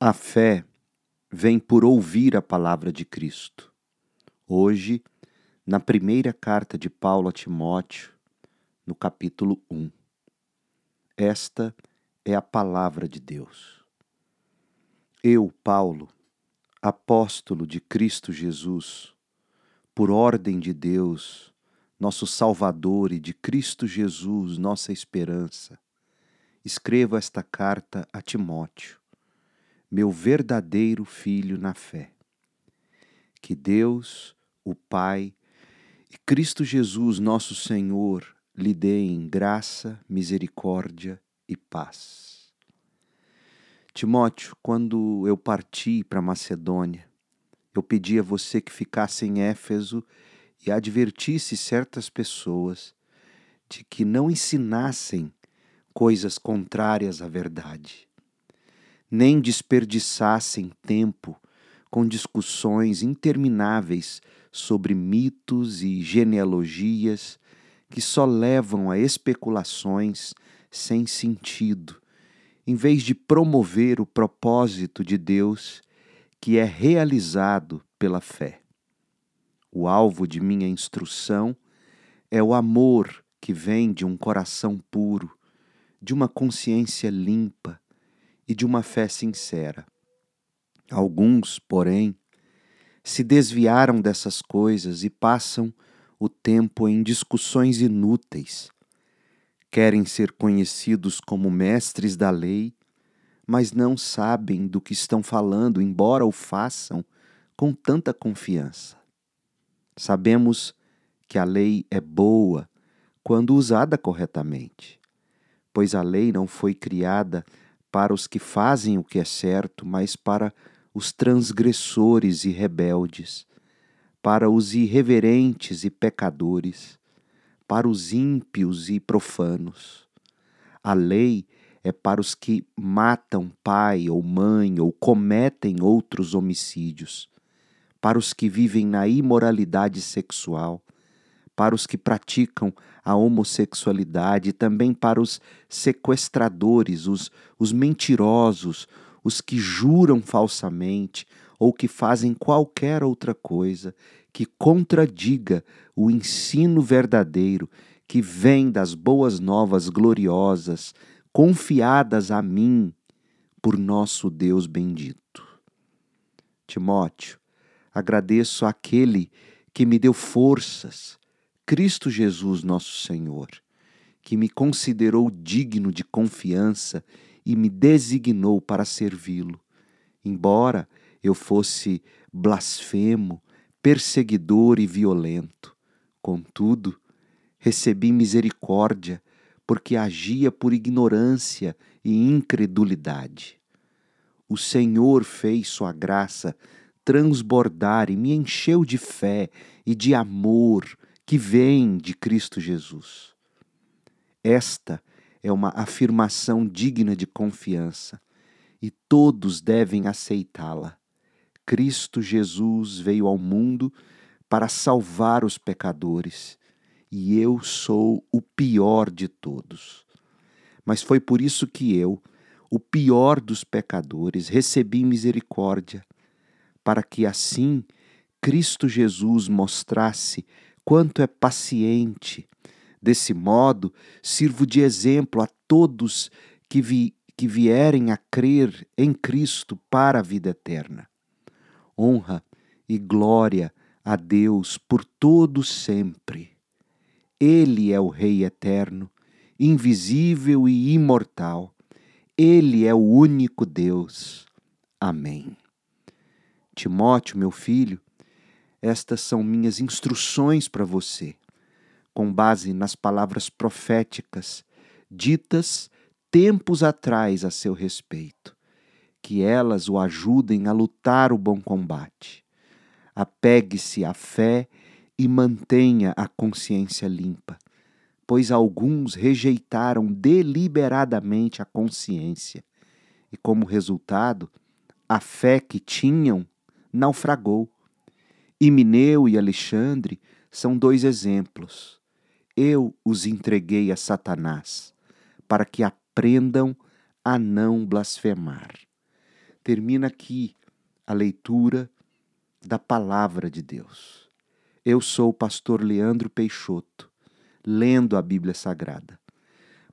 A fé vem por ouvir a palavra de Cristo. Hoje, na primeira carta de Paulo a Timóteo, no capítulo 1. Esta é a palavra de Deus. Eu, Paulo, apóstolo de Cristo Jesus, por ordem de Deus, nosso Salvador e de Cristo Jesus, nossa esperança, escrevo esta carta a Timóteo meu verdadeiro filho na fé. Que Deus, o Pai, e Cristo Jesus, nosso Senhor, lhe deem graça, misericórdia e paz. Timóteo, quando eu parti para Macedônia, eu pedi a você que ficasse em Éfeso e advertisse certas pessoas de que não ensinassem coisas contrárias à verdade nem desperdiçassem tempo com discussões intermináveis sobre mitos e genealogias que só levam a especulações sem sentido, em vez de promover o propósito de Deus que é realizado pela fé. O alvo de minha instrução é o amor que vem de um coração puro, de uma consciência limpa e de uma fé sincera. Alguns, porém, se desviaram dessas coisas e passam o tempo em discussões inúteis. Querem ser conhecidos como mestres da lei, mas não sabem do que estão falando, embora o façam com tanta confiança. Sabemos que a lei é boa quando usada corretamente, pois a lei não foi criada para os que fazem o que é certo, mas para os transgressores e rebeldes, para os irreverentes e pecadores, para os ímpios e profanos. A lei é para os que matam pai ou mãe ou cometem outros homicídios, para os que vivem na imoralidade sexual, para os que praticam a homossexualidade, também para os sequestradores, os, os mentirosos, os que juram falsamente ou que fazem qualquer outra coisa que contradiga o ensino verdadeiro que vem das boas novas gloriosas, confiadas a mim por nosso Deus bendito. Timóteo, agradeço àquele que me deu forças Cristo Jesus, nosso Senhor, que me considerou digno de confiança e me designou para servi-lo, embora eu fosse blasfemo, perseguidor e violento. Contudo, recebi misericórdia, porque agia por ignorância e incredulidade. O Senhor fez sua graça transbordar e me encheu de fé e de amor que vem de Cristo Jesus. Esta é uma afirmação digna de confiança e todos devem aceitá-la. Cristo Jesus veio ao mundo para salvar os pecadores e eu sou o pior de todos. Mas foi por isso que eu, o pior dos pecadores, recebi misericórdia, para que assim Cristo Jesus mostrasse quanto é paciente. Desse modo, sirvo de exemplo a todos que, vi, que vierem a crer em Cristo para a vida eterna. Honra e glória a Deus por todo sempre. Ele é o Rei eterno, invisível e imortal. Ele é o único Deus. Amém. Timóteo, meu filho, estas são minhas instruções para você, com base nas palavras proféticas ditas tempos atrás a seu respeito. Que elas o ajudem a lutar o bom combate. Apegue-se à fé e mantenha a consciência limpa, pois alguns rejeitaram deliberadamente a consciência e, como resultado, a fé que tinham naufragou. Imineu e Alexandre são dois exemplos. Eu os entreguei a Satanás, para que aprendam a não blasfemar. termina aqui a leitura da palavra de Deus. Eu sou o pastor Leandro Peixoto, lendo a Bíblia Sagrada.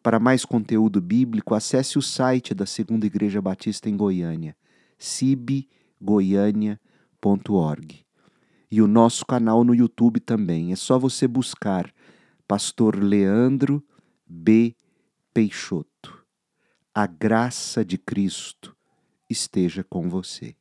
Para mais conteúdo bíblico, acesse o site da Segunda Igreja Batista em Goiânia, cibgoiania.org. E o nosso canal no YouTube também. É só você buscar Pastor Leandro B. Peixoto. A graça de Cristo esteja com você.